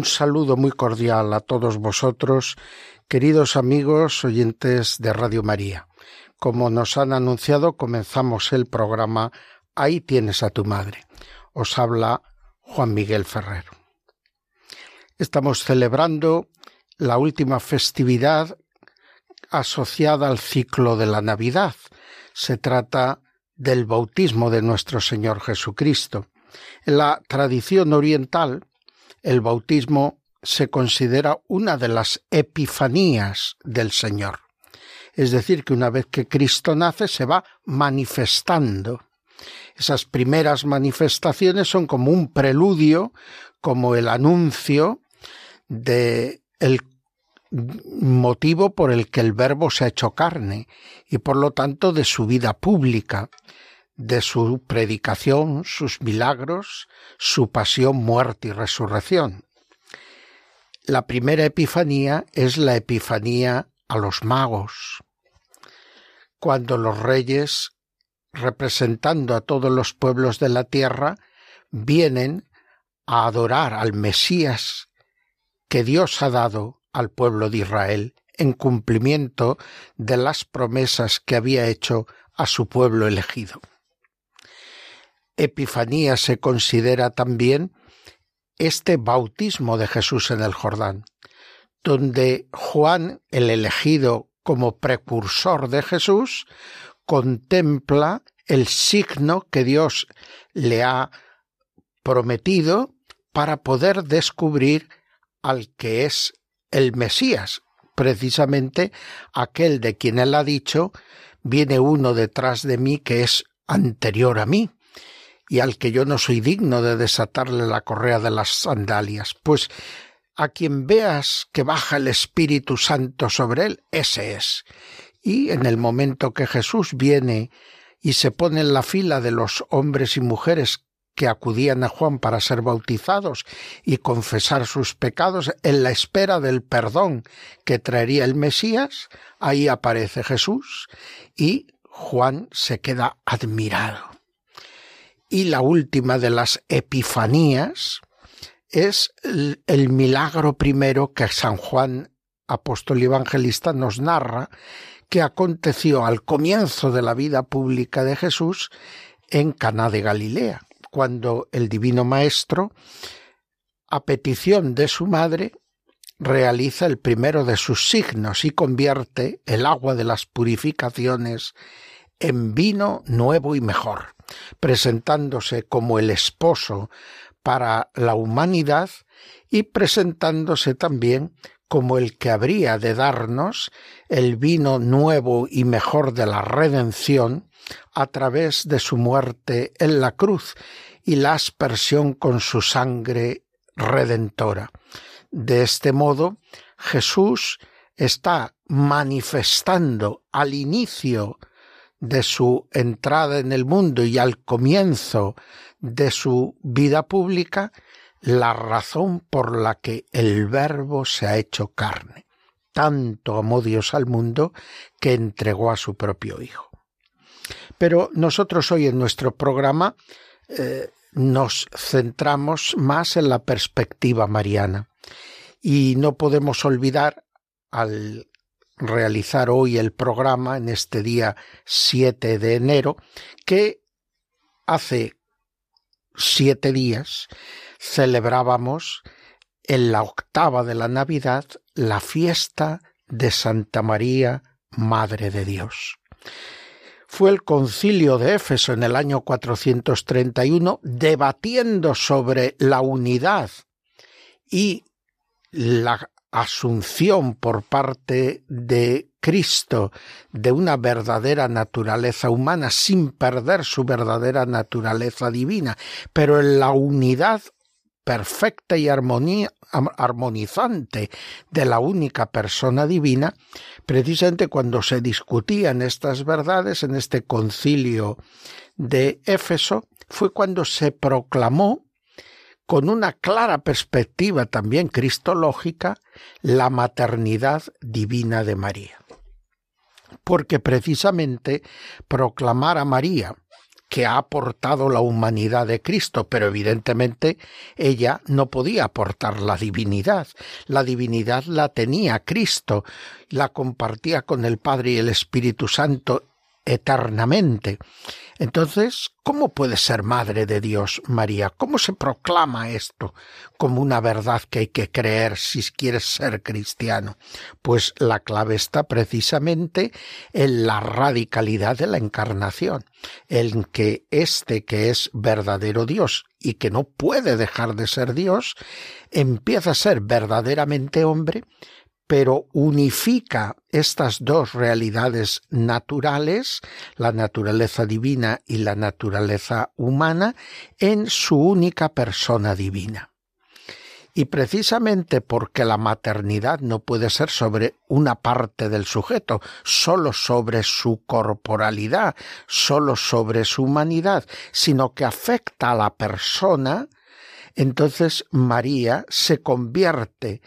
Un saludo muy cordial a todos vosotros, queridos amigos oyentes de Radio María. Como nos han anunciado, comenzamos el programa Ahí tienes a tu madre. Os habla Juan Miguel Ferrer. Estamos celebrando la última festividad asociada al ciclo de la Navidad. Se trata del bautismo de nuestro Señor Jesucristo. En la tradición oriental, el bautismo se considera una de las epifanías del Señor. Es decir, que una vez que Cristo nace se va manifestando. Esas primeras manifestaciones son como un preludio, como el anuncio de el motivo por el que el verbo se ha hecho carne y por lo tanto de su vida pública, de su predicación, sus milagros, su pasión, muerte y resurrección. La primera epifanía es la epifanía a los magos, cuando los reyes, representando a todos los pueblos de la tierra, vienen a adorar al Mesías que Dios ha dado al pueblo de Israel en cumplimiento de las promesas que había hecho a su pueblo elegido. Epifanía se considera también este bautismo de Jesús en el Jordán, donde Juan, el elegido como precursor de Jesús, contempla el signo que Dios le ha prometido para poder descubrir al que es el Mesías, precisamente aquel de quien él ha dicho, viene uno detrás de mí que es anterior a mí y al que yo no soy digno de desatarle la correa de las sandalias. Pues a quien veas que baja el Espíritu Santo sobre él, ese es. Y en el momento que Jesús viene y se pone en la fila de los hombres y mujeres que acudían a Juan para ser bautizados y confesar sus pecados en la espera del perdón que traería el Mesías, ahí aparece Jesús y Juan se queda admirado y la última de las epifanías es el, milagro primero que San Juan, apóstol y evangelista, nos narra que aconteció al comienzo de la vida pública de Jesús en Caná de Galilea, cuando el divino maestro, a petición de su madre, realiza el primero de sus signos y convierte el agua de las purificaciones en vino nuevo y mejor presentándose como el esposo para la humanidad y presentándose también como el que habría de darnos el vino nuevo y mejor de la redención a través de su muerte en la cruz y la aspersión con su sangre redentora. De este modo, Jesús está manifestando al inicio de su entrada en el mundo y al comienzo de su vida pública la razón por la que el Verbo se ha hecho carne. Tanto amó Dios al mundo que entregó a su propio Hijo. Pero nosotros hoy en nuestro programa eh, nos centramos más en la perspectiva mariana y no podemos olvidar al realizar hoy el programa en este día 7 de enero, que hace siete días celebrábamos en la octava de la Navidad la fiesta de Santa María, Madre de Dios. Fue el concilio de Éfeso en el año 431 debatiendo sobre la unidad y la asunción por parte de Cristo de una verdadera naturaleza humana sin perder su verdadera naturaleza divina, pero en la unidad perfecta y armonizante de la única persona divina, precisamente cuando se discutían estas verdades en este concilio de Éfeso, fue cuando se proclamó con una clara perspectiva también cristológica la maternidad divina de María. Porque precisamente proclamar a María que ha aportado la humanidad de Cristo, pero evidentemente ella no podía aportar la divinidad. La divinidad la tenía Cristo, la compartía con el Padre y el Espíritu Santo eternamente. Entonces, ¿cómo puede ser madre de Dios María? ¿Cómo se proclama esto como una verdad que hay que creer si quieres ser cristiano? Pues la clave está precisamente en la radicalidad de la encarnación, en que este que es verdadero Dios y que no puede dejar de ser Dios, empieza a ser verdaderamente hombre, pero unifica estas dos realidades naturales, la naturaleza divina y la naturaleza humana, en su única persona divina. Y precisamente porque la maternidad no puede ser sobre una parte del sujeto, sólo sobre su corporalidad, sólo sobre su humanidad, sino que afecta a la persona, entonces María se convierte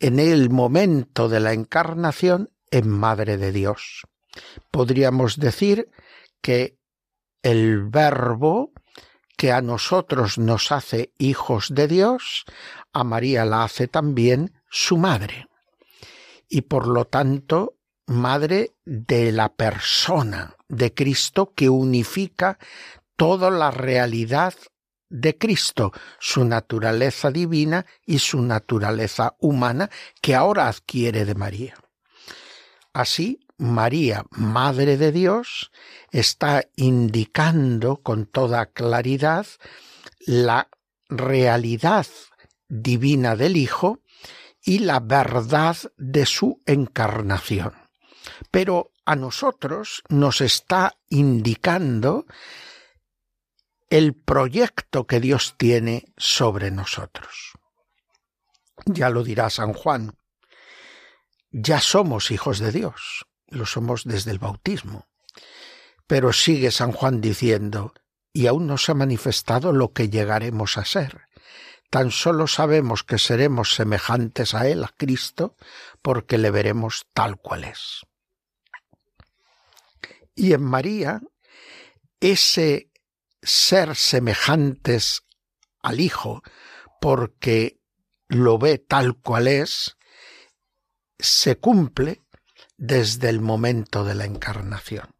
en el momento de la encarnación en Madre de Dios. Podríamos decir que el verbo que a nosotros nos hace hijos de Dios, a María la hace también su madre. Y por lo tanto, madre de la persona de Cristo que unifica toda la realidad de Cristo, su naturaleza divina y su naturaleza humana que ahora adquiere de María. Así, María, Madre de Dios, está indicando con toda claridad la realidad divina del Hijo y la verdad de su encarnación. Pero a nosotros nos está indicando el proyecto que Dios tiene sobre nosotros. Ya lo dirá San Juan, ya somos hijos de Dios, lo somos desde el bautismo. Pero sigue San Juan diciendo, y aún no se ha manifestado lo que llegaremos a ser. Tan solo sabemos que seremos semejantes a Él, a Cristo, porque le veremos tal cual es. Y en María, ese ser semejantes al Hijo porque lo ve tal cual es, se cumple desde el momento de la encarnación.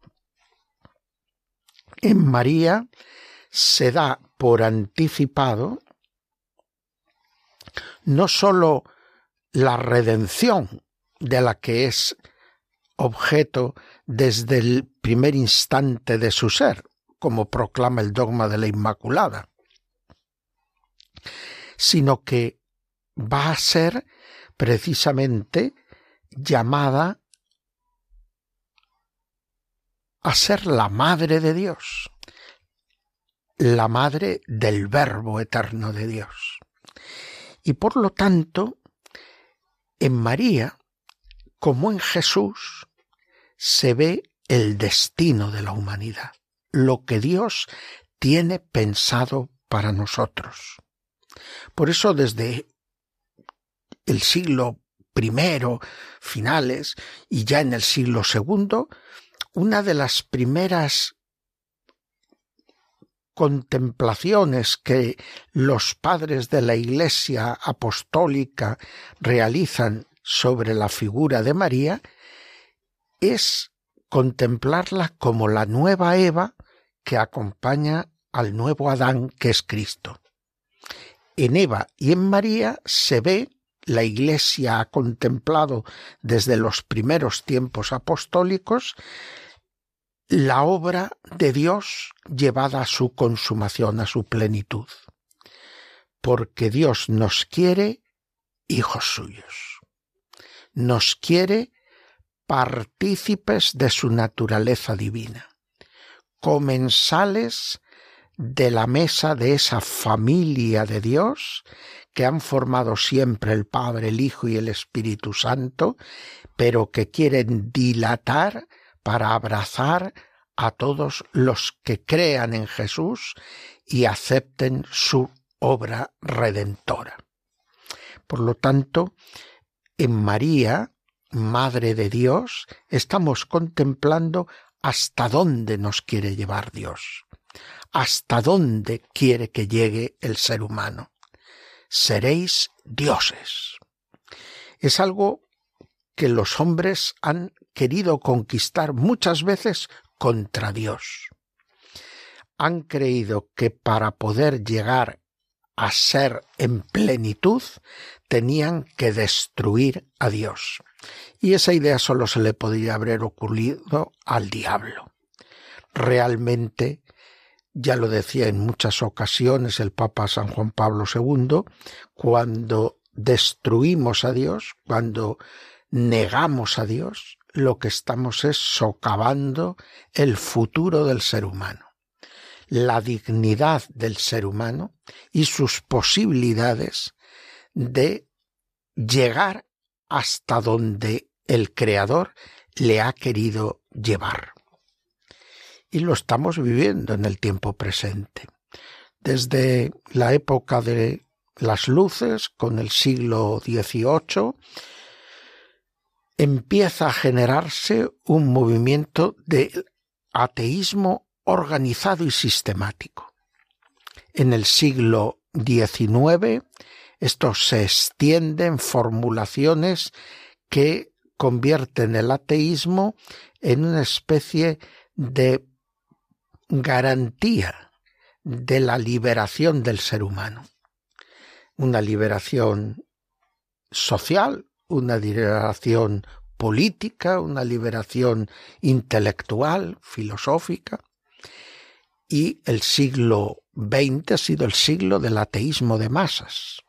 En María se da por anticipado no sólo la redención de la que es objeto desde el primer instante de su ser, como proclama el dogma de la Inmaculada, sino que va a ser precisamente llamada a ser la madre de Dios, la madre del Verbo eterno de Dios. Y por lo tanto, en María, como en Jesús, se ve el destino de la humanidad lo que Dios tiene pensado para nosotros. Por eso desde el siglo primero, finales, y ya en el siglo segundo, una de las primeras contemplaciones que los padres de la Iglesia apostólica realizan sobre la figura de María es contemplarla como la nueva Eva que acompaña al nuevo Adán que es Cristo. En Eva y en María se ve, la Iglesia ha contemplado desde los primeros tiempos apostólicos, la obra de Dios llevada a su consumación, a su plenitud. Porque Dios nos quiere hijos suyos. Nos quiere partícipes de su naturaleza divina, comensales de la mesa de esa familia de Dios que han formado siempre el Padre, el Hijo y el Espíritu Santo, pero que quieren dilatar para abrazar a todos los que crean en Jesús y acepten su obra redentora. Por lo tanto, en María, Madre de Dios, estamos contemplando hasta dónde nos quiere llevar Dios, hasta dónde quiere que llegue el ser humano. Seréis dioses. Es algo que los hombres han querido conquistar muchas veces contra Dios. Han creído que para poder llegar a ser en plenitud tenían que destruir a Dios. Y esa idea solo se le podría haber ocurrido al diablo. Realmente, ya lo decía en muchas ocasiones el Papa San Juan Pablo II, cuando destruimos a Dios, cuando negamos a Dios, lo que estamos es socavando el futuro del ser humano, la dignidad del ser humano y sus posibilidades de llegar hasta donde el Creador le ha querido llevar. Y lo estamos viviendo en el tiempo presente. Desde la época de las luces, con el siglo XVIII, empieza a generarse un movimiento de ateísmo organizado y sistemático. En el siglo XIX esto se extiende en formulaciones que convierten el ateísmo en una especie de garantía de la liberación del ser humano. Una liberación social, una liberación política, una liberación intelectual, filosófica. Y el siglo XX ha sido el siglo del ateísmo de masas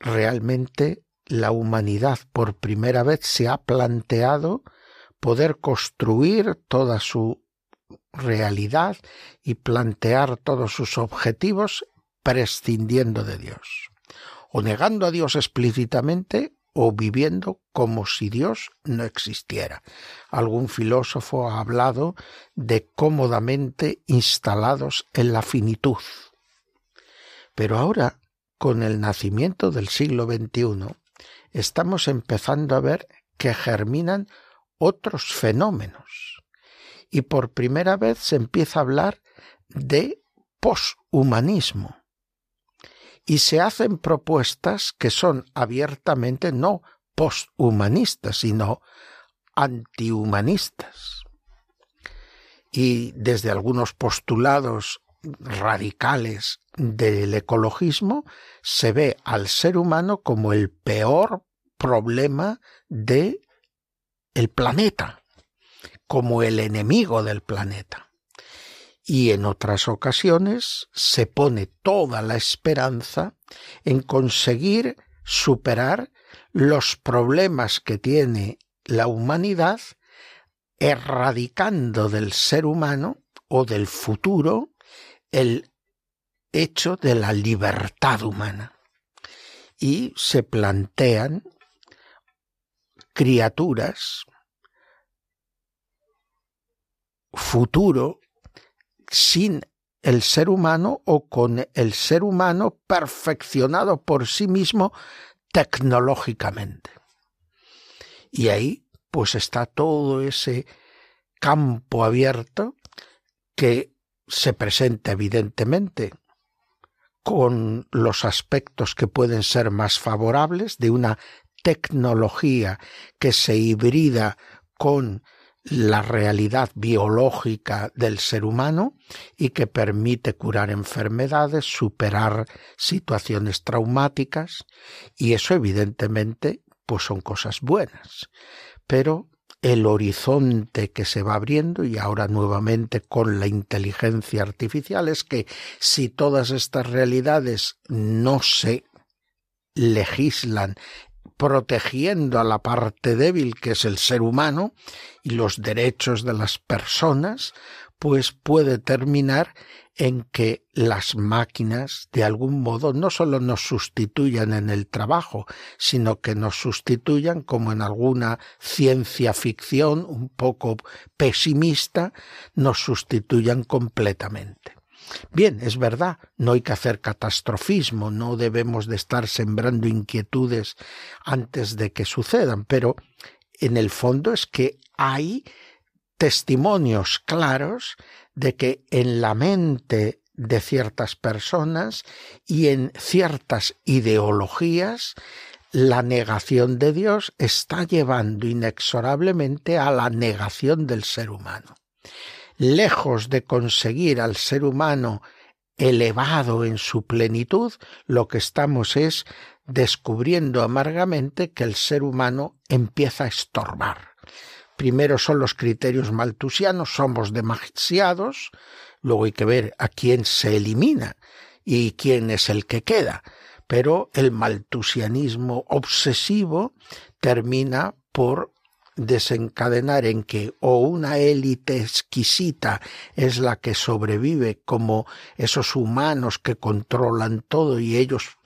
realmente la humanidad por primera vez se ha planteado poder construir toda su realidad y plantear todos sus objetivos prescindiendo de Dios, o negando a Dios explícitamente o viviendo como si Dios no existiera. Algún filósofo ha hablado de cómodamente instalados en la finitud. Pero ahora con el nacimiento del siglo XXI, estamos empezando a ver que germinan otros fenómenos. Y por primera vez se empieza a hablar de poshumanismo. Y se hacen propuestas que son abiertamente no posthumanistas, sino antihumanistas. Y desde algunos postulados radicales del ecologismo se ve al ser humano como el peor problema de el planeta, como el enemigo del planeta. Y en otras ocasiones se pone toda la esperanza en conseguir superar los problemas que tiene la humanidad erradicando del ser humano o del futuro el hecho de la libertad humana. Y se plantean criaturas, futuro, sin el ser humano o con el ser humano perfeccionado por sí mismo tecnológicamente. Y ahí pues está todo ese campo abierto que se presenta evidentemente con los aspectos que pueden ser más favorables de una tecnología que se hibrida con la realidad biológica del ser humano y que permite curar enfermedades, superar situaciones traumáticas y eso evidentemente pues son cosas buenas. Pero el horizonte que se va abriendo y ahora nuevamente con la inteligencia artificial es que si todas estas realidades no se legislan protegiendo a la parte débil que es el ser humano y los derechos de las personas, pues puede terminar en que las máquinas de algún modo no solo nos sustituyan en el trabajo, sino que nos sustituyan como en alguna ciencia ficción un poco pesimista, nos sustituyan completamente. Bien, es verdad, no hay que hacer catastrofismo, no debemos de estar sembrando inquietudes antes de que sucedan, pero en el fondo es que hay testimonios claros de que en la mente de ciertas personas y en ciertas ideologías la negación de Dios está llevando inexorablemente a la negación del ser humano. Lejos de conseguir al ser humano elevado en su plenitud, lo que estamos es descubriendo amargamente que el ser humano empieza a estorbar Primero son los criterios maltusianos, somos demasiados, luego hay que ver a quién se elimina y quién es el que queda. Pero el maltusianismo obsesivo termina por desencadenar en que o una élite exquisita es la que sobrevive como esos humanos que controlan todo y ellos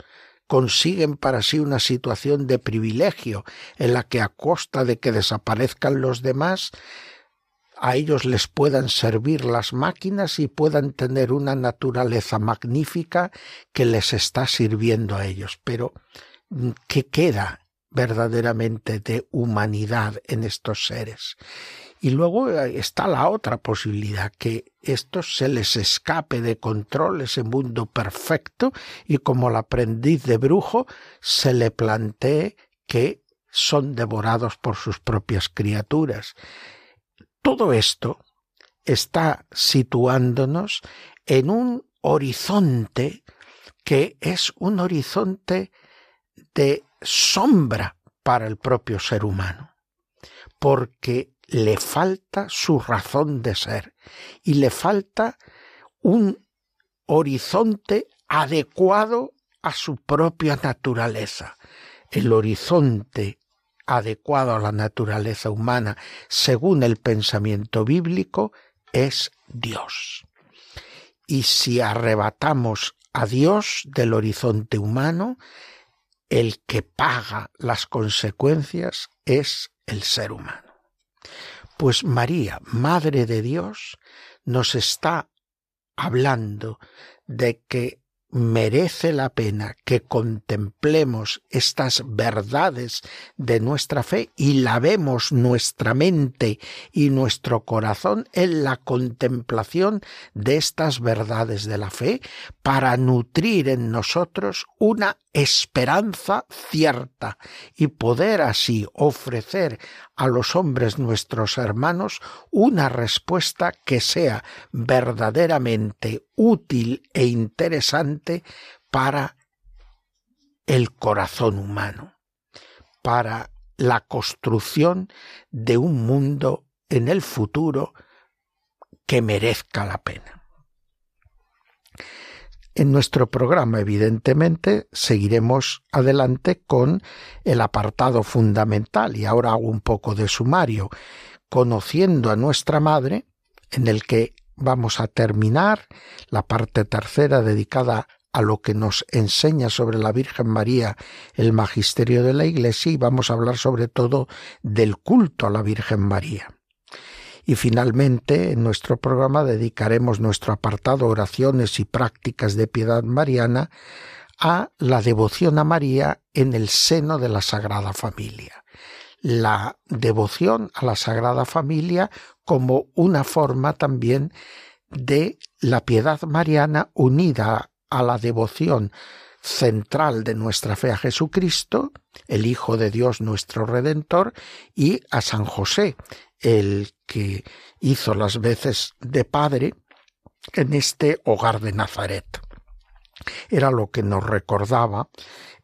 consiguen para sí una situación de privilegio en la que a costa de que desaparezcan los demás, a ellos les puedan servir las máquinas y puedan tener una naturaleza magnífica que les está sirviendo a ellos. Pero, ¿qué queda verdaderamente de humanidad en estos seres? Y luego eh, está la otra posibilidad, que esto se les escape de control, ese mundo perfecto, y como el aprendiz de brujo, se le plantee que son devorados por sus propias criaturas. Todo esto está situándonos en un horizonte que es un horizonte de sombra para el propio ser humano, porque le falta su razón de ser y le falta un horizonte adecuado a su propia naturaleza. El horizonte adecuado a la naturaleza humana, según el pensamiento bíblico, es Dios. Y si arrebatamos a Dios del horizonte humano, el que paga las consecuencias es el ser humano. Pues María, Madre de Dios, nos está hablando de que merece la pena que contemplemos estas verdades de nuestra fe y lavemos nuestra mente y nuestro corazón en la contemplación de estas verdades de la fe para nutrir en nosotros una esperanza cierta y poder así ofrecer a los hombres nuestros hermanos una respuesta que sea verdaderamente útil e interesante para el corazón humano, para la construcción de un mundo en el futuro que merezca la pena. En nuestro programa, evidentemente, seguiremos adelante con el apartado fundamental y ahora hago un poco de sumario, conociendo a nuestra Madre, en el que vamos a terminar la parte tercera dedicada a lo que nos enseña sobre la Virgen María el magisterio de la Iglesia y vamos a hablar sobre todo del culto a la Virgen María. Y finalmente, en nuestro programa dedicaremos nuestro apartado oraciones y prácticas de piedad mariana a la devoción a María en el seno de la Sagrada Familia. La devoción a la Sagrada Familia como una forma también de la piedad mariana unida a la devoción central de nuestra fe a Jesucristo, el Hijo de Dios nuestro Redentor, y a San José, el que hizo las veces de padre en este hogar de Nazaret. Era lo que nos recordaba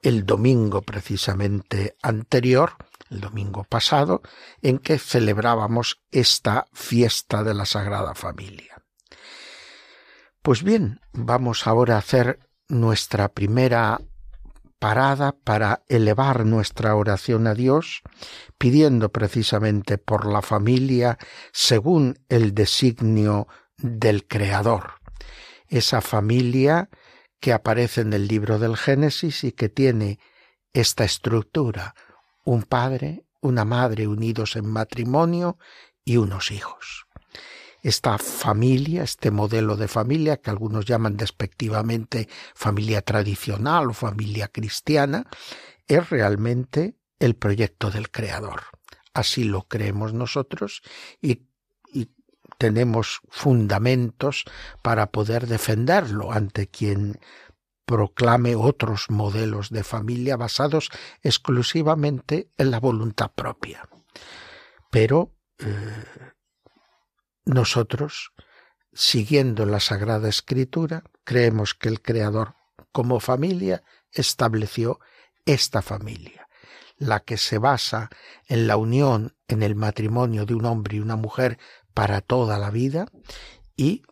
el domingo precisamente anterior, el domingo pasado, en que celebrábamos esta fiesta de la Sagrada Familia. Pues bien, vamos ahora a hacer nuestra primera parada para elevar nuestra oración a Dios, pidiendo precisamente por la familia según el designio del Creador, esa familia que aparece en el libro del Génesis y que tiene esta estructura, un padre, una madre unidos en matrimonio y unos hijos. Esta familia, este modelo de familia que algunos llaman despectivamente familia tradicional o familia cristiana, es realmente el proyecto del Creador. Así lo creemos nosotros y, tenemos fundamentos para poder defenderlo ante quien proclame otros modelos de familia basados exclusivamente en la voluntad propia. Pero eh, nosotros, siguiendo la Sagrada Escritura, creemos que el Creador como familia estableció esta familia, la que se basa en la unión, en el matrimonio de un hombre y una mujer para toda la vida y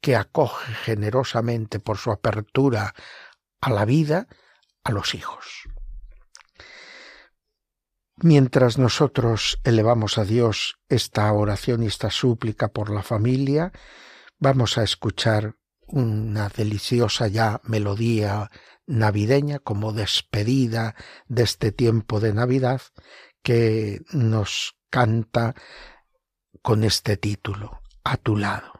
que acoge generosamente por su apertura a la vida a los hijos. Mientras nosotros elevamos a Dios esta oración y esta súplica por la familia, vamos a escuchar una deliciosa ya melodía navideña como despedida de este tiempo de Navidad que nos canta con este título, A tu lado.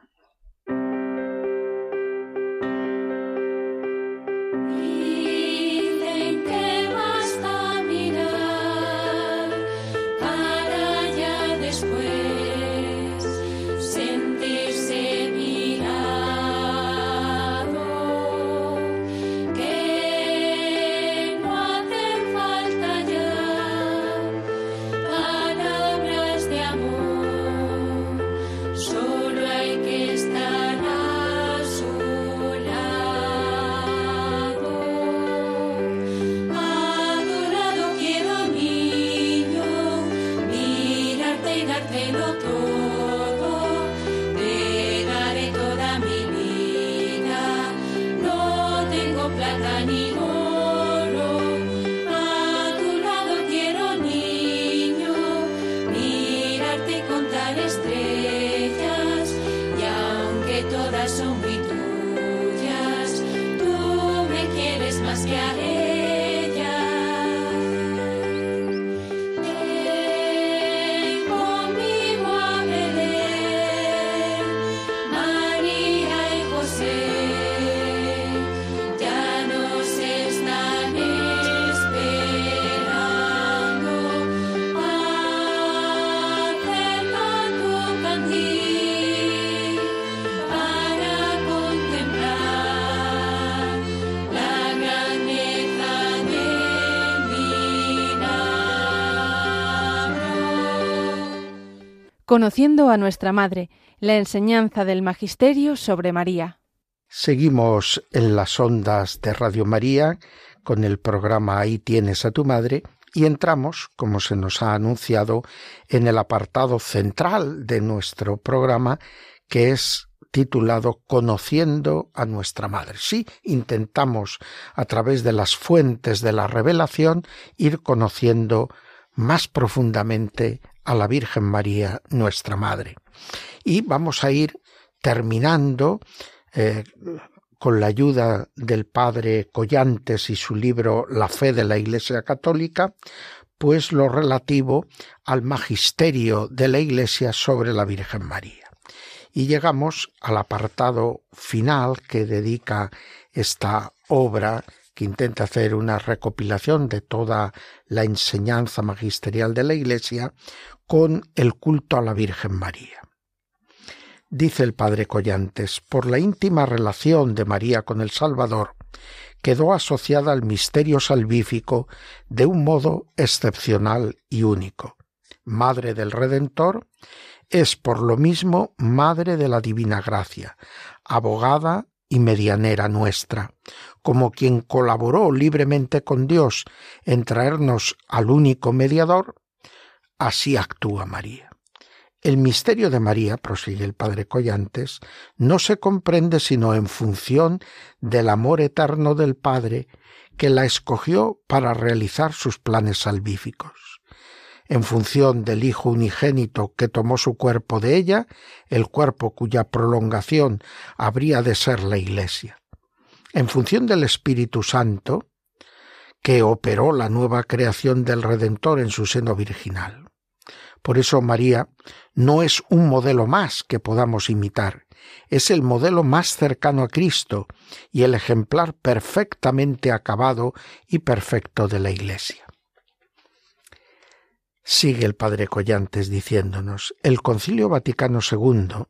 Hey, no. Conociendo a nuestra Madre, la enseñanza del Magisterio sobre María. Seguimos en las ondas de Radio María con el programa Ahí tienes a tu madre y entramos, como se nos ha anunciado, en el apartado central de nuestro programa que es titulado Conociendo a nuestra Madre. Sí, intentamos a través de las fuentes de la revelación ir conociendo más profundamente a la Virgen María, nuestra Madre. Y vamos a ir terminando eh, con la ayuda del padre Collantes y su libro La fe de la Iglesia Católica, pues lo relativo al magisterio de la Iglesia sobre la Virgen María. Y llegamos al apartado final que dedica esta obra que intenta hacer una recopilación de toda la enseñanza magisterial de la Iglesia con el culto a la Virgen María. Dice el padre Collantes, por la íntima relación de María con el Salvador, quedó asociada al misterio salvífico de un modo excepcional y único. Madre del Redentor, es por lo mismo Madre de la Divina Gracia, abogada y medianera nuestra, como quien colaboró libremente con Dios en traernos al único mediador, así actúa María. El misterio de María, prosigue el padre Collantes, no se comprende sino en función del amor eterno del Padre que la escogió para realizar sus planes salvíficos. en función del Hijo unigénito que tomó su cuerpo de ella, el cuerpo cuya prolongación habría de ser la Iglesia. En función del Espíritu Santo, que operó la nueva creación del Redentor en su seno virginal. Por eso María no es un modelo más que podamos imitar, es el modelo más cercano a Cristo y el ejemplar perfectamente acabado y perfecto de la Iglesia. Sigue el padre Collantes diciéndonos, el Concilio Vaticano II,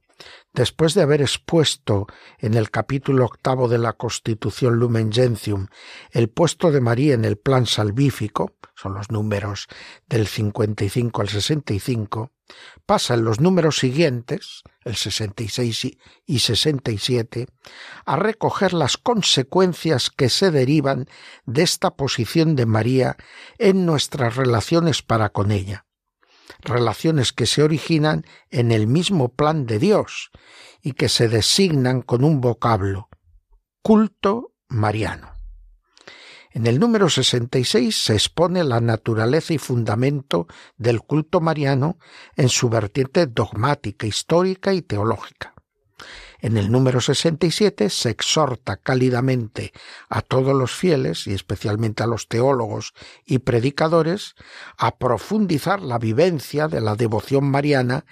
después de haber expuesto en el capítulo octavo de la Constitución Lumen Gentium el puesto de María en el plan salvífico, son los números del 55 al 65, pasa en los números siguientes, el 66 y 67, a recoger las consecuencias que se derivan de esta posición de María en nuestras relaciones para con ella, relaciones que se originan en el mismo plan de Dios y que se designan con un vocablo, culto mariano. En el número 66 se expone la naturaleza y fundamento del culto mariano en su vertiente dogmática, histórica y teológica. En el número 67 se exhorta cálidamente a todos los fieles, y especialmente a los teólogos y predicadores, a profundizar la vivencia de la devoción mariana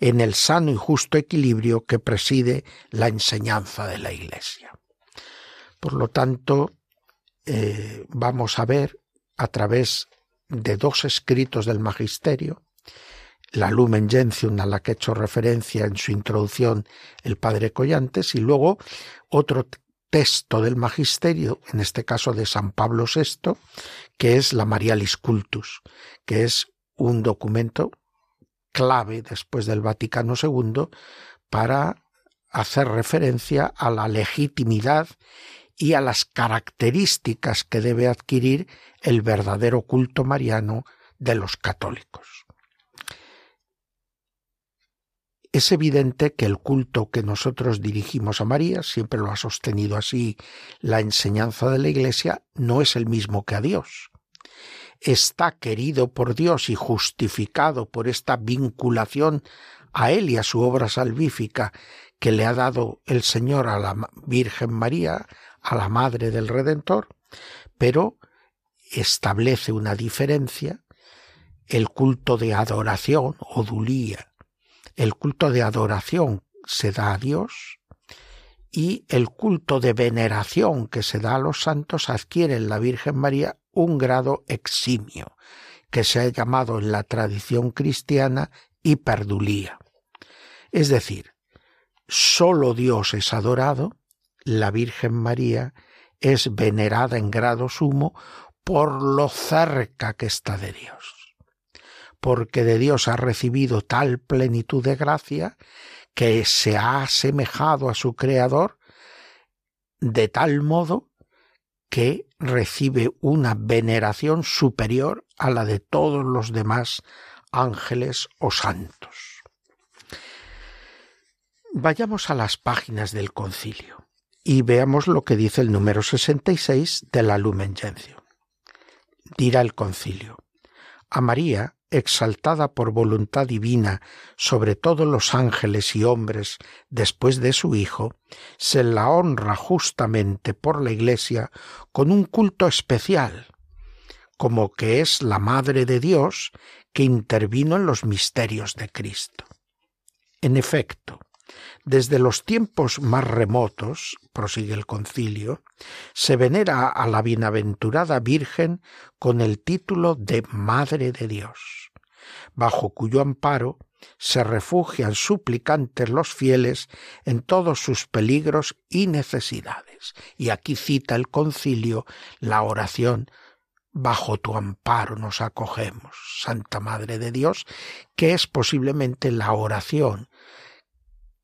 en el sano y justo equilibrio que preside la enseñanza de la Iglesia. Por lo tanto, eh, vamos a ver a través de dos escritos del magisterio, la Lumen Gentium a la que ha hecho referencia en su introducción el padre Collantes y luego otro texto del magisterio, en este caso de San Pablo VI, que es la Marialis Cultus, que es un documento clave después del Vaticano II para hacer referencia a la legitimidad y a las características que debe adquirir el verdadero culto mariano de los católicos. Es evidente que el culto que nosotros dirigimos a María, siempre lo ha sostenido así la enseñanza de la Iglesia, no es el mismo que a Dios. Está querido por Dios y justificado por esta vinculación a Él y a su obra salvífica que le ha dado el Señor a la Virgen María, a la Madre del Redentor, pero establece una diferencia, el culto de adoración o dulía. El culto de adoración se da a Dios y el culto de veneración que se da a los santos adquiere en la Virgen María un grado eximio, que se ha llamado en la tradición cristiana hiperdulía. Es decir, sólo Dios es adorado la Virgen María es venerada en grado sumo por lo cerca que está de Dios, porque de Dios ha recibido tal plenitud de gracia que se ha asemejado a su Creador de tal modo que recibe una veneración superior a la de todos los demás ángeles o santos. Vayamos a las páginas del concilio y veamos lo que dice el número 66 de la Lumen Gentium. Dirá el concilio. A María, exaltada por voluntad divina sobre todos los ángeles y hombres después de su Hijo, se la honra justamente por la Iglesia con un culto especial, como que es la Madre de Dios que intervino en los misterios de Cristo. En efecto, desde los tiempos más remotos, prosigue el concilio, se venera a la bienaventurada Virgen con el título de Madre de Dios, bajo cuyo amparo se refugian suplicantes los fieles en todos sus peligros y necesidades. Y aquí cita el concilio la oración Bajo tu amparo nos acogemos, Santa Madre de Dios, que es posiblemente la oración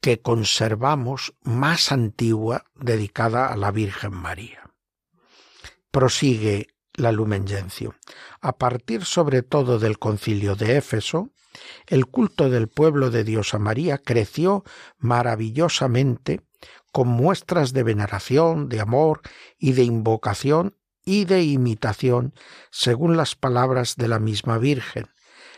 que conservamos más antigua dedicada a la Virgen María. Prosigue la Lumen. A partir sobre todo del concilio de Éfeso, el culto del pueblo de Dios a María creció maravillosamente con muestras de veneración, de amor y de invocación y de imitación, según las palabras de la misma Virgen.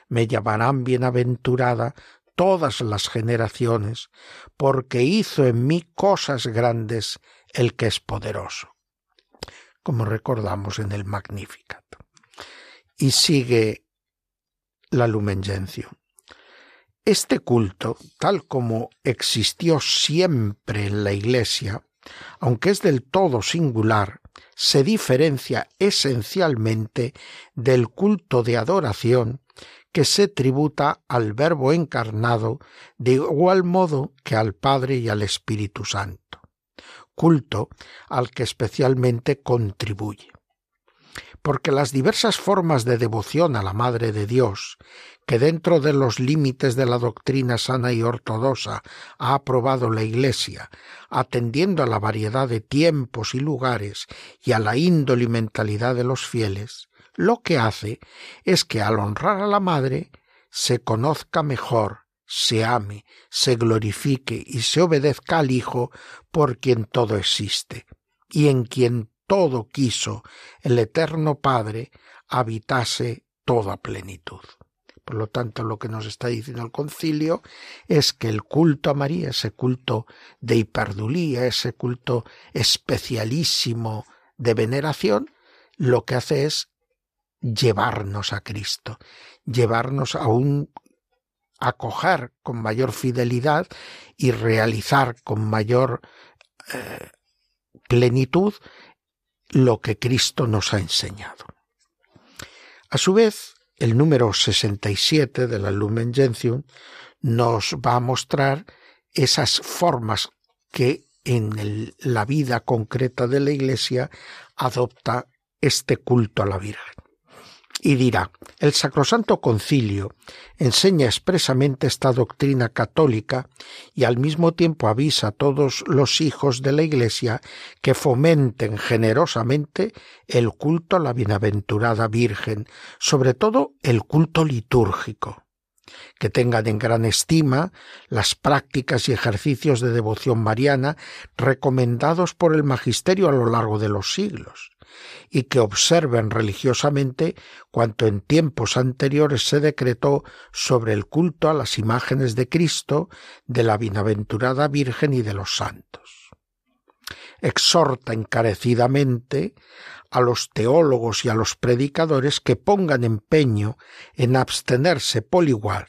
me llamarán bienaventurada todas las generaciones, porque hizo en mí cosas grandes el que es poderoso, como recordamos en el Magnificat. Y sigue la Lumen. Este culto, tal como existió siempre en la Iglesia, aunque es del todo singular, se diferencia esencialmente del culto de adoración que se tributa al Verbo encarnado de igual modo que al Padre y al Espíritu Santo, culto al que especialmente contribuye. Porque las diversas formas de devoción a la Madre de Dios, que dentro de los límites de la doctrina sana y ortodoxa ha aprobado la Iglesia, atendiendo a la variedad de tiempos y lugares y a la índole y mentalidad de los fieles, lo que hace es que al honrar a la Madre se conozca mejor, se ame, se glorifique y se obedezca al Hijo por quien todo existe, y en quien todo quiso el Eterno Padre habitase toda plenitud. Por lo tanto, lo que nos está diciendo el concilio es que el culto a María, ese culto de hiperdulía, ese culto especialísimo de veneración, lo que hace es llevarnos a Cristo, llevarnos a un acoger con mayor fidelidad y realizar con mayor eh, plenitud lo que Cristo nos ha enseñado. A su vez, el número 67 de la Lumen Gentium nos va a mostrar esas formas que en la vida concreta de la Iglesia adopta este culto a la Virgen y dirá, el Sacrosanto Concilio enseña expresamente esta doctrina católica y al mismo tiempo avisa a todos los hijos de la Iglesia que fomenten generosamente el culto a la bienaventurada Virgen, sobre todo el culto litúrgico que tengan en gran estima las prácticas y ejercicios de devoción mariana recomendados por el magisterio a lo largo de los siglos, y que observen religiosamente cuanto en tiempos anteriores se decretó sobre el culto a las imágenes de Cristo, de la bienaventurada Virgen y de los santos. Exhorta encarecidamente a los teólogos y a los predicadores que pongan empeño en abstenerse por igual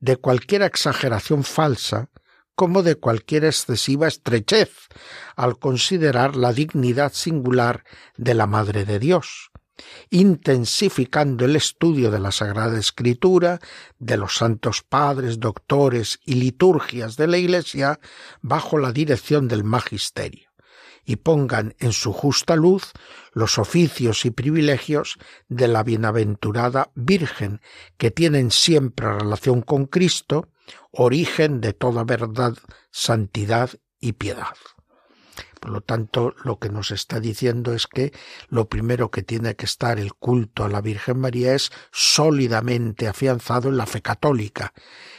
de cualquier exageración falsa como de cualquier excesiva estrechez al considerar la dignidad singular de la Madre de Dios, intensificando el estudio de la Sagrada Escritura, de los santos padres, doctores y liturgias de la Iglesia bajo la dirección del Magisterio, y pongan en su justa luz los oficios y privilegios de la bienaventurada Virgen, que tienen siempre relación con Cristo, origen de toda verdad, santidad y piedad. Por lo tanto, lo que nos está diciendo es que lo primero que tiene que estar el culto a la Virgen María es sólidamente afianzado en la fe católica,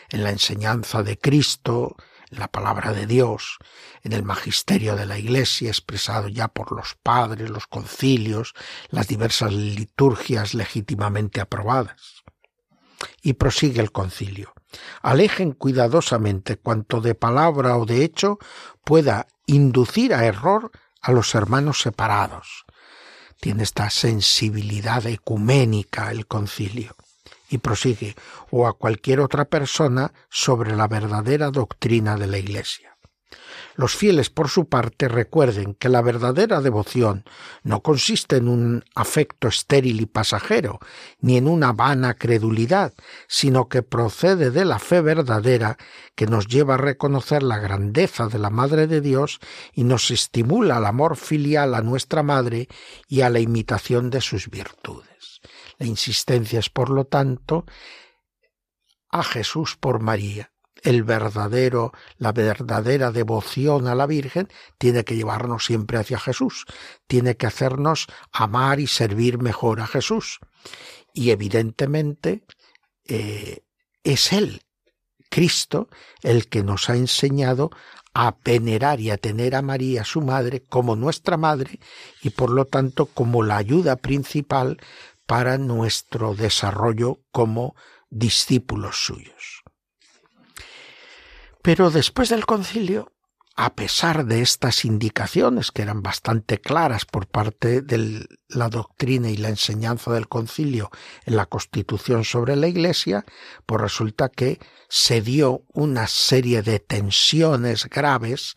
en la enseñanza de Cristo, la palabra de Dios, en el magisterio de la Iglesia expresado ya por los padres, los concilios, las diversas liturgias legítimamente aprobadas. Y prosigue el concilio alejen cuidadosamente cuanto de palabra o de hecho pueda inducir a error a los hermanos separados. Tiene esta sensibilidad ecuménica el concilio. Y prosigue, o a cualquier otra persona sobre la verdadera doctrina de la Iglesia. Los fieles, por su parte, recuerden que la verdadera devoción no consiste en un afecto estéril y pasajero, ni en una vana credulidad, sino que procede de la fe verdadera que nos lleva a reconocer la grandeza de la Madre de Dios y nos estimula al amor filial a nuestra Madre y a la imitación de sus virtudes. La insistencia es, por lo tanto, a Jesús por María el verdadero, la verdadera devoción a la Virgen tiene que llevarnos siempre hacia Jesús, tiene que hacernos amar y servir mejor a Jesús. Y evidentemente eh, es Él, Cristo, el que nos ha enseñado a venerar y a tener a María, su madre, como nuestra madre y por lo tanto como la ayuda principal para nuestro desarrollo como discípulos suyos. Pero después del concilio, a pesar de estas indicaciones que eran bastante claras por parte de la doctrina y la enseñanza del concilio en la constitución sobre la Iglesia, pues resulta que se dio una serie de tensiones graves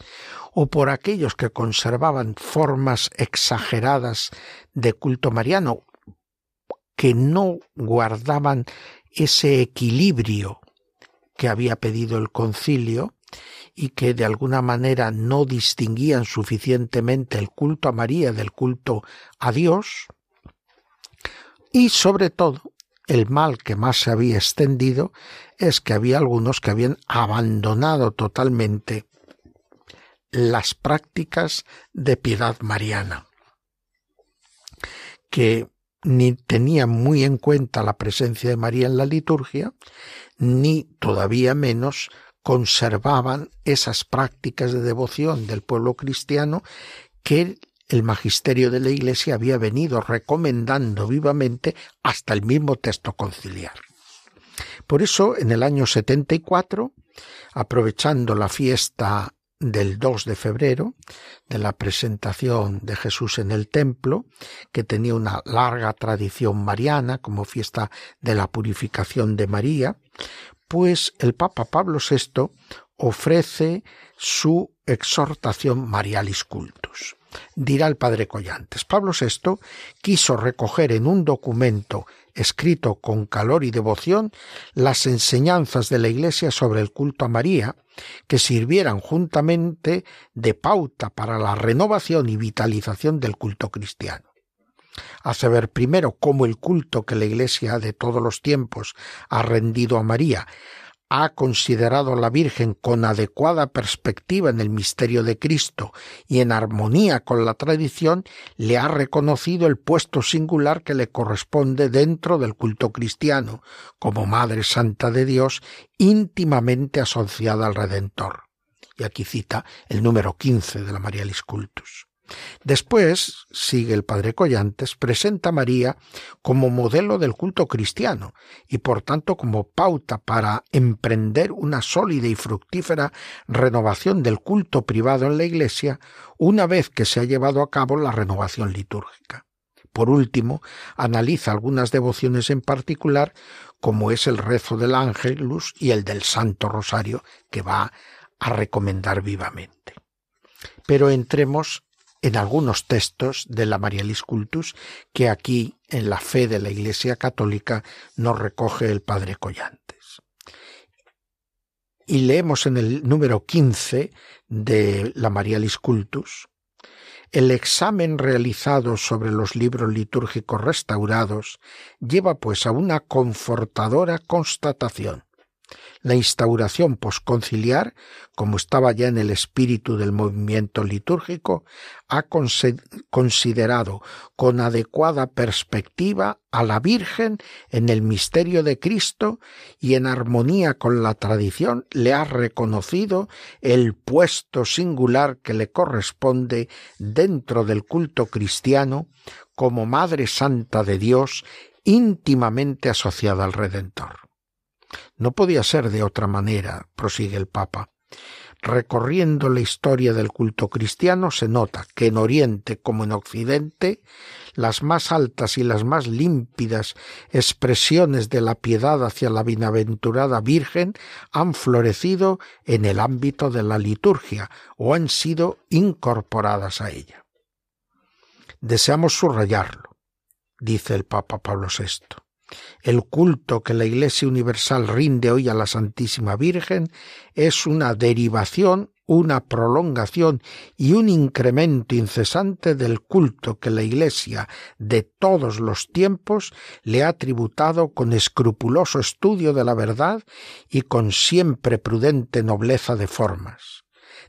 o por aquellos que conservaban formas exageradas de culto mariano que no guardaban ese equilibrio que había pedido el concilio y que de alguna manera no distinguían suficientemente el culto a María del culto a Dios, y sobre todo el mal que más se había extendido es que había algunos que habían abandonado totalmente las prácticas de piedad mariana, que ni tenían muy en cuenta la presencia de María en la liturgia, ni todavía menos conservaban esas prácticas de devoción del pueblo cristiano que el magisterio de la Iglesia había venido recomendando vivamente hasta el mismo texto conciliar. Por eso, en el año 74, aprovechando la fiesta del 2 de febrero, de la presentación de Jesús en el templo, que tenía una larga tradición mariana como fiesta de la purificación de María, pues el Papa Pablo VI ofrece su exhortación Marialis Cultus. Dirá el padre Collantes. Pablo VI quiso recoger en un documento escrito con calor y devoción las enseñanzas de la Iglesia sobre el culto a María, que sirvieran juntamente de pauta para la renovación y vitalización del culto cristiano. Hace ver primero cómo el culto que la Iglesia de todos los tiempos ha rendido a María ha considerado a la Virgen con adecuada perspectiva en el misterio de Cristo y en armonía con la tradición, le ha reconocido el puesto singular que le corresponde dentro del culto cristiano, como Madre Santa de Dios, íntimamente asociada al Redentor. Y aquí cita el número 15 de la Marialis Cultus. Después, sigue el padre Collantes, presenta a María como modelo del culto cristiano y por tanto como pauta para emprender una sólida y fructífera renovación del culto privado en la Iglesia una vez que se ha llevado a cabo la renovación litúrgica. Por último, analiza algunas devociones en particular, como es el rezo del Ángelus y el del Santo Rosario, que va a recomendar vivamente. Pero entremos en algunos textos de la Marialis Cultus que aquí en la fe de la Iglesia Católica nos recoge el Padre Collantes. Y leemos en el número 15 de la Marialis Cultus el examen realizado sobre los libros litúrgicos restaurados lleva pues a una confortadora constatación la instauración posconciliar, como estaba ya en el espíritu del movimiento litúrgico, ha considerado con adecuada perspectiva a la Virgen en el misterio de Cristo y en armonía con la tradición le ha reconocido el puesto singular que le corresponde dentro del culto cristiano como Madre Santa de Dios íntimamente asociada al Redentor. No podía ser de otra manera, prosigue el Papa. Recorriendo la historia del culto cristiano se nota que en Oriente como en Occidente las más altas y las más límpidas expresiones de la piedad hacia la bienaventurada Virgen han florecido en el ámbito de la liturgia o han sido incorporadas a ella. Deseamos subrayarlo, dice el Papa Pablo VI. El culto que la Iglesia Universal rinde hoy a la Santísima Virgen es una derivación, una prolongación y un incremento incesante del culto que la Iglesia de todos los tiempos le ha tributado con escrupuloso estudio de la verdad y con siempre prudente nobleza de formas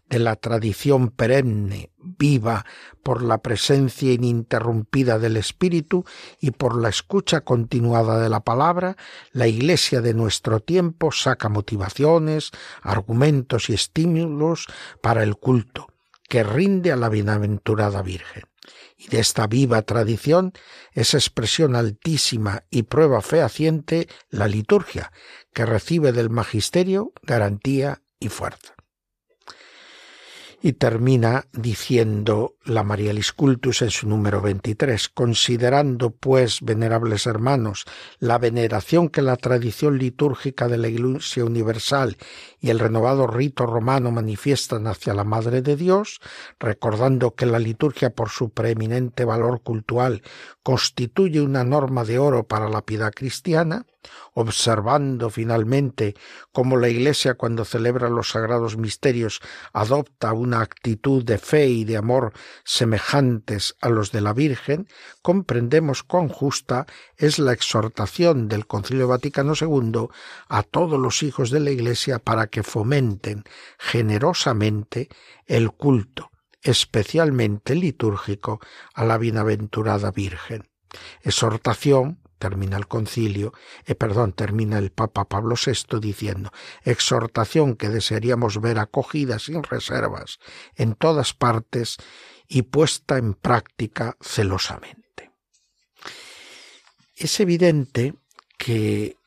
de la tradición perenne, viva por la presencia ininterrumpida del Espíritu y por la escucha continuada de la palabra, la Iglesia de nuestro tiempo saca motivaciones, argumentos y estímulos para el culto, que rinde a la bienaventurada Virgen. Y de esta viva tradición es expresión altísima y prueba fehaciente la liturgia, que recibe del magisterio garantía y fuerza y termina diciendo la Marialis Cultus en su número 23, considerando pues, venerables hermanos, la veneración que la tradición litúrgica de la Iglesia Universal y el renovado rito romano manifiestan hacia la Madre de Dios, recordando que la liturgia por su preeminente valor cultural constituye una norma de oro para la piedad cristiana, observando finalmente cómo la Iglesia cuando celebra los sagrados misterios adopta una actitud de fe y de amor semejantes a los de la Virgen, comprendemos cuán justa es la exhortación del Concilio Vaticano II a todos los hijos de la Iglesia para que fomenten generosamente el culto, especialmente litúrgico, a la bienaventurada Virgen. Exhortación termina el concilio, eh, perdón, termina el Papa Pablo VI diciendo, exhortación que desearíamos ver acogida sin reservas en todas partes y puesta en práctica celosamente. Es evidente que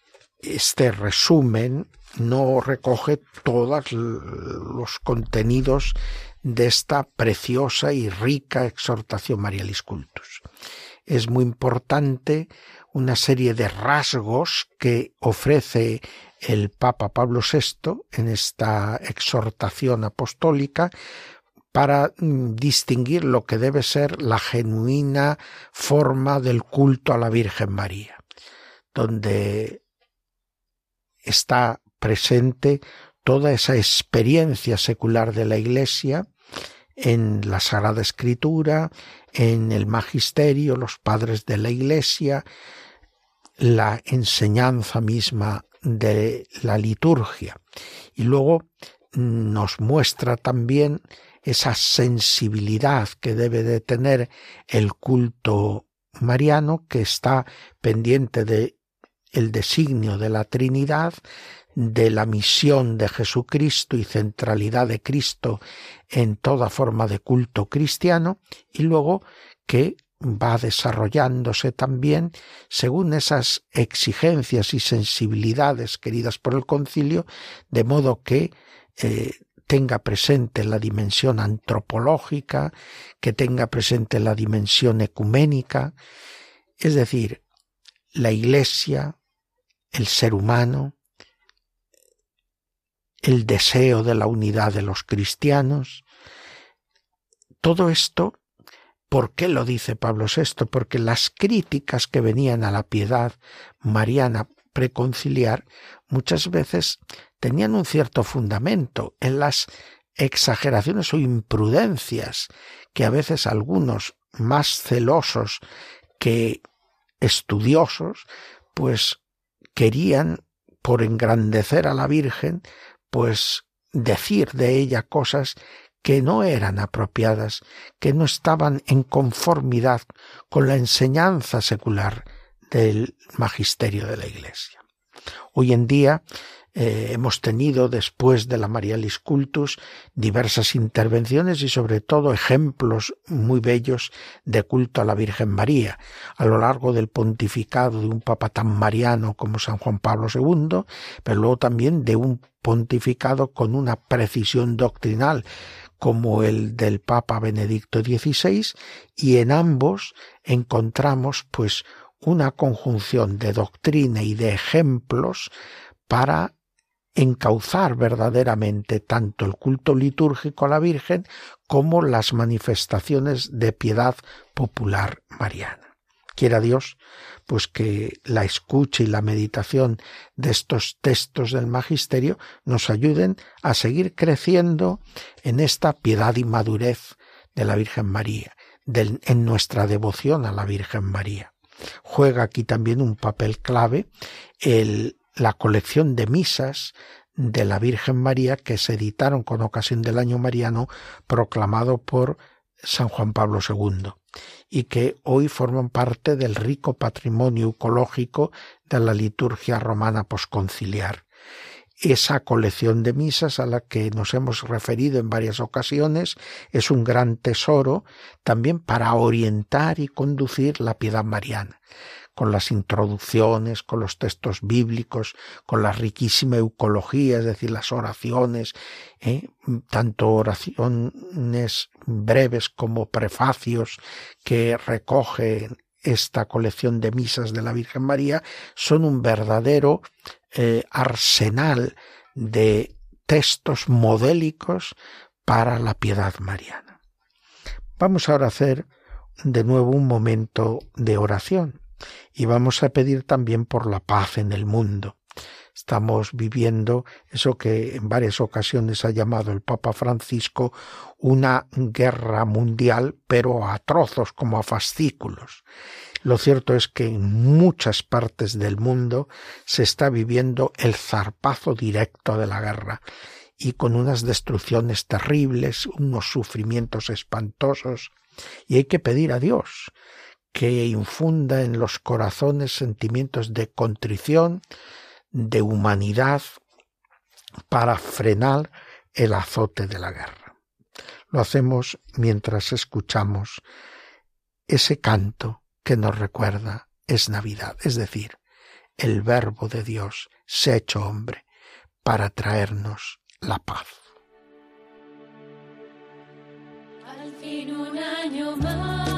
este resumen no recoge todos los contenidos de esta preciosa y rica exhortación Marialis Cultus. Es muy importante una serie de rasgos que ofrece el Papa Pablo VI en esta exhortación apostólica para mm, distinguir lo que debe ser la genuina forma del culto a la Virgen María, donde está presente toda esa experiencia secular de la Iglesia en la Sagrada Escritura, en el Magisterio, los padres de la Iglesia, la enseñanza misma de la liturgia. Y luego nos muestra también esa sensibilidad que debe de tener el culto mariano que está pendiente de el designio de la Trinidad, de la misión de Jesucristo y centralidad de Cristo en toda forma de culto cristiano, y luego que va desarrollándose también según esas exigencias y sensibilidades queridas por el concilio, de modo que eh, tenga presente la dimensión antropológica, que tenga presente la dimensión ecuménica, es decir, la Iglesia, el ser humano, el deseo de la unidad de los cristianos, todo esto ¿Por qué lo dice Pablo VI? Porque las críticas que venían a la piedad mariana preconciliar muchas veces tenían un cierto fundamento en las exageraciones o imprudencias que a veces algunos más celosos que estudiosos pues querían por engrandecer a la Virgen pues decir de ella cosas que no eran apropiadas, que no estaban en conformidad con la enseñanza secular del magisterio de la Iglesia. Hoy en día eh, hemos tenido, después de la Marialis Cultus, diversas intervenciones y sobre todo ejemplos muy bellos de culto a la Virgen María, a lo largo del pontificado de un papa tan mariano como San Juan Pablo II, pero luego también de un pontificado con una precisión doctrinal como el del Papa Benedicto XVI y en ambos encontramos pues una conjunción de doctrina y de ejemplos para encauzar verdaderamente tanto el culto litúrgico a la Virgen como las manifestaciones de piedad popular mariana. Quiera Dios, pues que la escucha y la meditación de estos textos del magisterio nos ayuden a seguir creciendo en esta piedad y madurez de la Virgen María, en nuestra devoción a la Virgen María. Juega aquí también un papel clave el, la colección de misas de la Virgen María que se editaron con ocasión del año mariano proclamado por San Juan Pablo II y que hoy forman parte del rico patrimonio ecológico de la liturgia romana posconciliar. esa colección de misas a la que nos hemos referido en varias ocasiones es un gran tesoro también para orientar y conducir la piedad mariana con las introducciones, con los textos bíblicos, con la riquísima eucología, es decir, las oraciones, ¿eh? tanto oraciones breves como prefacios que recogen esta colección de misas de la Virgen María, son un verdadero eh, arsenal de textos modélicos para la piedad mariana. Vamos ahora a hacer de nuevo un momento de oración y vamos a pedir también por la paz en el mundo. Estamos viviendo eso que en varias ocasiones ha llamado el Papa Francisco una guerra mundial, pero a trozos, como a fascículos. Lo cierto es que en muchas partes del mundo se está viviendo el zarpazo directo de la guerra y con unas destrucciones terribles, unos sufrimientos espantosos, y hay que pedir a Dios que infunda en los corazones sentimientos de contrición, de humanidad, para frenar el azote de la guerra. Lo hacemos mientras escuchamos ese canto que nos recuerda es Navidad, es decir, el Verbo de Dios se ha hecho hombre para traernos la paz. Al fin un año más.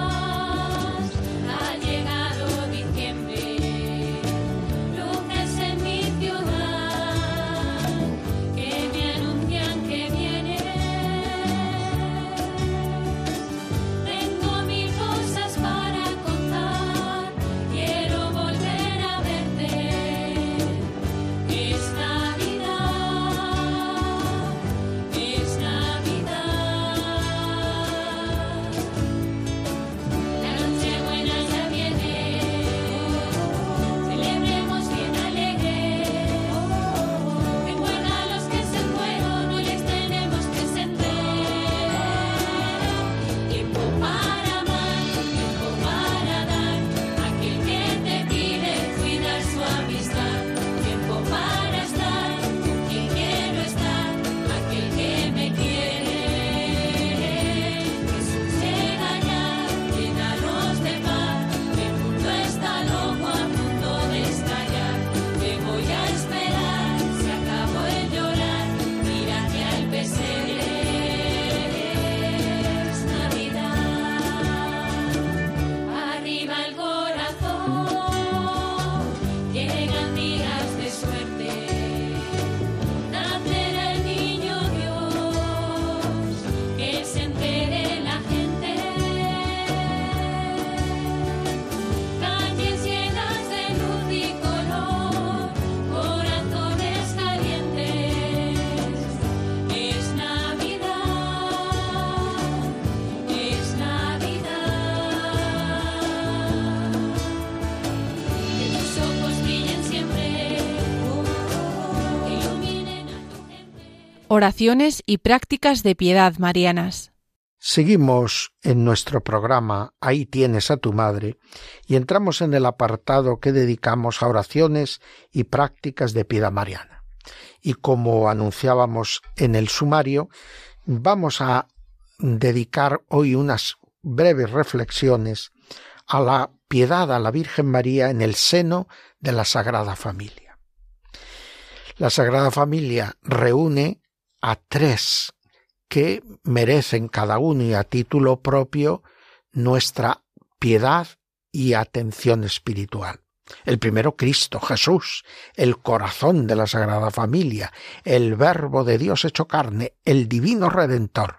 Oraciones y prácticas de piedad marianas. Seguimos en nuestro programa Ahí tienes a tu madre y entramos en el apartado que dedicamos a oraciones y prácticas de piedad mariana. Y como anunciábamos en el sumario, vamos a dedicar hoy unas breves reflexiones a la piedad a la Virgen María en el seno de la Sagrada Familia. La Sagrada Familia reúne a tres que merecen cada uno y a título propio nuestra piedad y atención espiritual. El primero Cristo, Jesús, el corazón de la Sagrada Familia, el Verbo de Dios hecho carne, el Divino Redentor,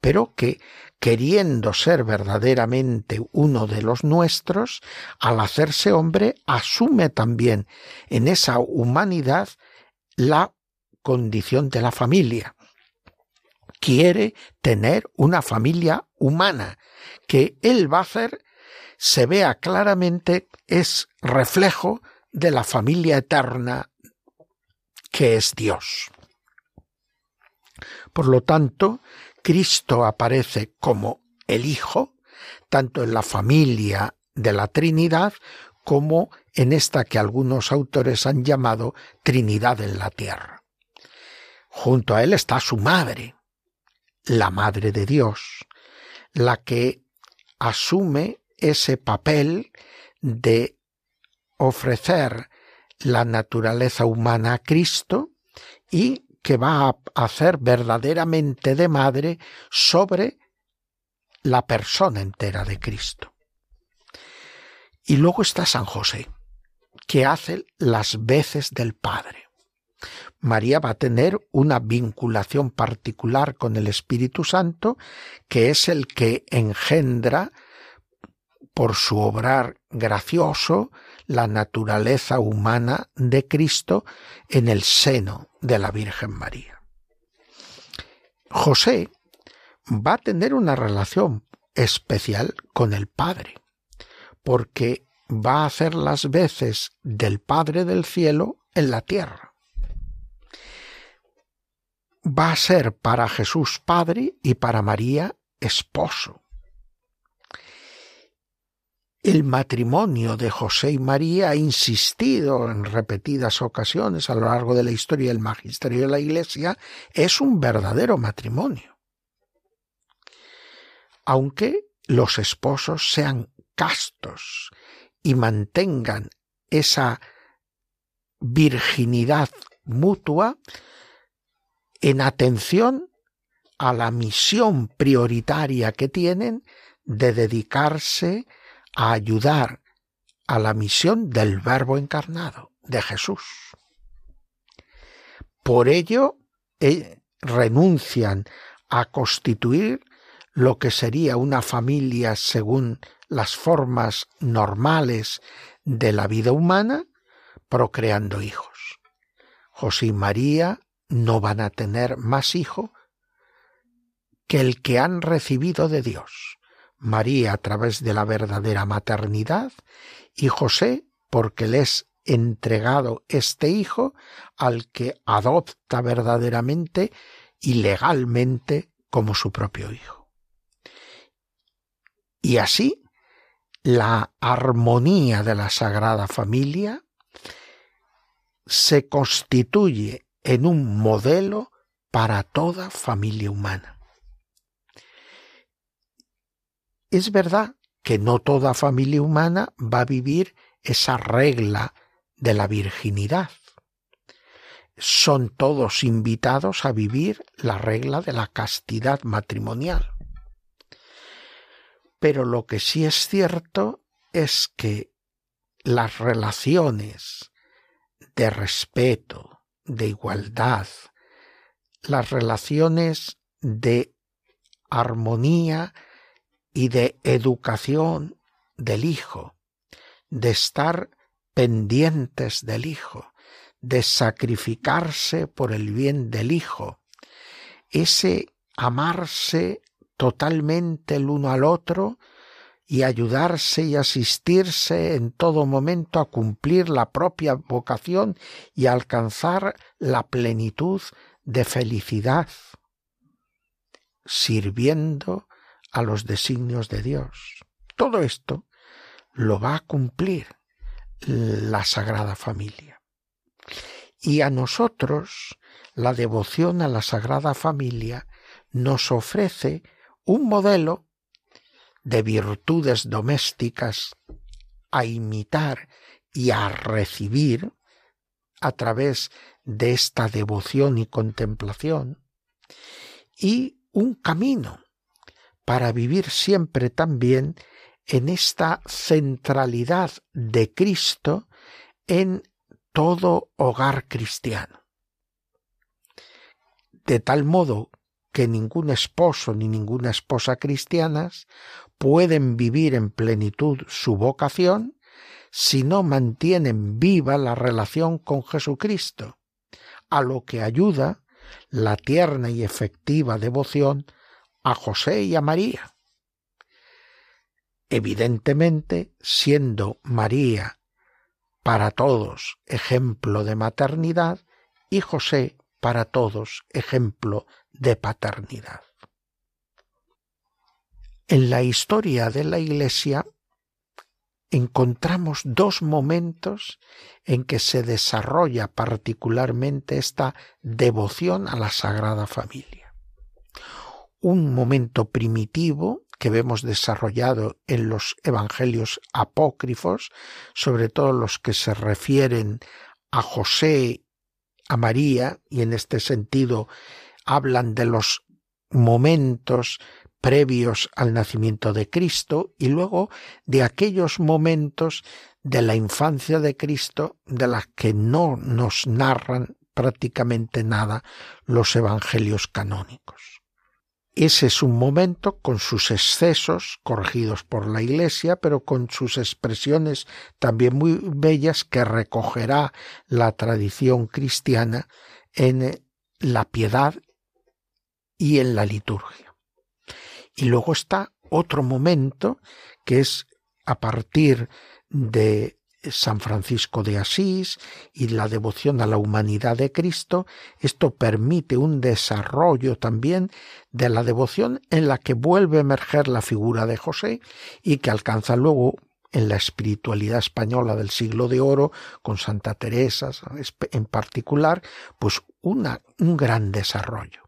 pero que, queriendo ser verdaderamente uno de los nuestros, al hacerse hombre, asume también en esa humanidad la condición de la familia. Quiere tener una familia humana que él va a hacer se vea claramente es reflejo de la familia eterna que es Dios. Por lo tanto, Cristo aparece como el Hijo, tanto en la familia de la Trinidad como en esta que algunos autores han llamado Trinidad en la tierra. Junto a él está su madre, la Madre de Dios, la que asume ese papel de ofrecer la naturaleza humana a Cristo y que va a hacer verdaderamente de madre sobre la persona entera de Cristo. Y luego está San José, que hace las veces del Padre. María va a tener una vinculación particular con el Espíritu Santo, que es el que engendra por su obrar gracioso la naturaleza humana de Cristo en el seno de la Virgen María. José va a tener una relación especial con el Padre, porque va a hacer las veces del Padre del cielo en la tierra. Va a ser para Jesús Padre y para María esposo. El matrimonio de José y María ha insistido en repetidas ocasiones a lo largo de la historia del magisterio de la Iglesia, es un verdadero matrimonio. Aunque los esposos sean castos y mantengan esa virginidad mutua en atención a la misión prioritaria que tienen de dedicarse a ayudar a la misión del Verbo encarnado, de Jesús. Por ello, eh, renuncian a constituir lo que sería una familia según las formas normales de la vida humana, procreando hijos. José y María no van a tener más hijo que el que han recibido de Dios. María a través de la verdadera maternidad y José porque le es entregado este hijo al que adopta verdaderamente y legalmente como su propio hijo. Y así la armonía de la Sagrada Familia se constituye en un modelo para toda familia humana. Es verdad que no toda familia humana va a vivir esa regla de la virginidad. Son todos invitados a vivir la regla de la castidad matrimonial. Pero lo que sí es cierto es que las relaciones de respeto, de igualdad, las relaciones de armonía y de educación del Hijo, de estar pendientes del Hijo, de sacrificarse por el bien del Hijo, ese amarse totalmente el uno al otro y ayudarse y asistirse en todo momento a cumplir la propia vocación y alcanzar la plenitud de felicidad, sirviendo a los designios de Dios. Todo esto lo va a cumplir la Sagrada Familia. Y a nosotros la devoción a la Sagrada Familia nos ofrece un modelo de virtudes domésticas a imitar y a recibir a través de esta devoción y contemplación y un camino para vivir siempre también en esta centralidad de Cristo en todo hogar cristiano. De tal modo que ningún esposo ni ninguna esposa cristianas pueden vivir en plenitud su vocación si no mantienen viva la relación con Jesucristo, a lo que ayuda la tierna y efectiva devoción a José y a María. Evidentemente, siendo María para todos ejemplo de maternidad y José para todos ejemplo de paternidad. En la historia de la Iglesia, encontramos dos momentos en que se desarrolla particularmente esta devoción a la Sagrada Familia. Un momento primitivo que vemos desarrollado en los evangelios apócrifos, sobre todo los que se refieren a José, a María, y en este sentido hablan de los momentos previos al nacimiento de Cristo y luego de aquellos momentos de la infancia de Cristo de las que no nos narran prácticamente nada los evangelios canónicos. Ese es un momento con sus excesos corregidos por la Iglesia, pero con sus expresiones también muy bellas que recogerá la tradición cristiana en la piedad y en la liturgia. Y luego está otro momento que es a partir de San Francisco de Asís y la devoción a la humanidad de Cristo, esto permite un desarrollo también de la devoción en la que vuelve a emerger la figura de José y que alcanza luego en la espiritualidad española del siglo de oro, con Santa Teresa en particular, pues una, un gran desarrollo,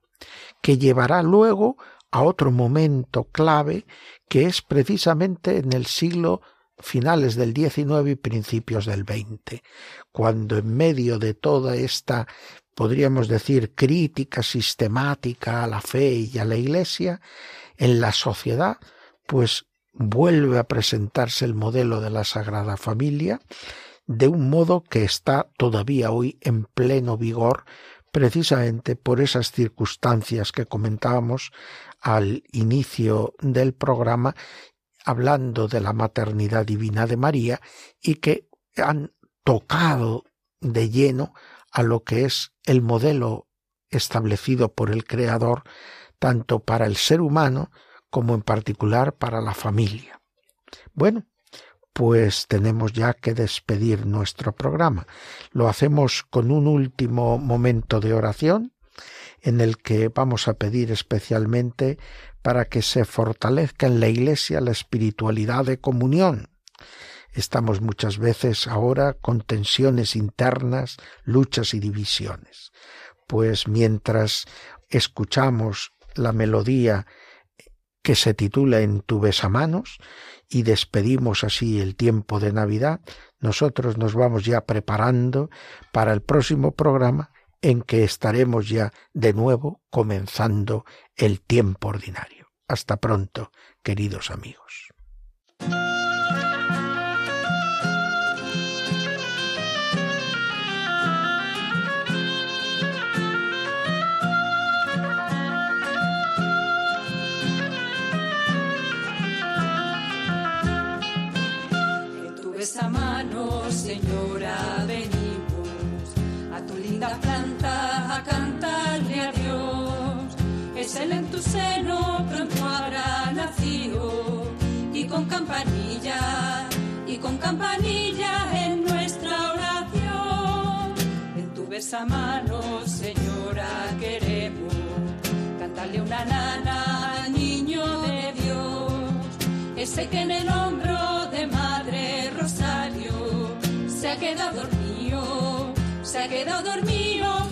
que llevará luego a otro momento clave que es precisamente en el siglo finales del XIX y principios del XX, cuando en medio de toda esta, podríamos decir, crítica sistemática a la fe y a la Iglesia, en la sociedad, pues vuelve a presentarse el modelo de la Sagrada Familia de un modo que está todavía hoy en pleno vigor precisamente por esas circunstancias que comentábamos al inicio del programa hablando de la maternidad divina de María y que han tocado de lleno a lo que es el modelo establecido por el Creador tanto para el ser humano como en particular para la familia. Bueno, pues tenemos ya que despedir nuestro programa. Lo hacemos con un último momento de oración en el que vamos a pedir especialmente para que se fortalezca en la Iglesia la espiritualidad de comunión. Estamos muchas veces ahora con tensiones internas, luchas y divisiones. Pues mientras escuchamos la melodía que se titula En tu besamanos y despedimos así el tiempo de Navidad, nosotros nos vamos ya preparando para el próximo programa en que estaremos ya de nuevo comenzando el tiempo ordinario. Hasta pronto, queridos amigos. Seno pronto habrá nacido y con campanilla, y con campanilla en nuestra oración. En tu mano, Señora, queremos cantarle una nana niño de Dios. Ese que en el hombro de Madre Rosario se ha quedado dormido, se ha quedado dormido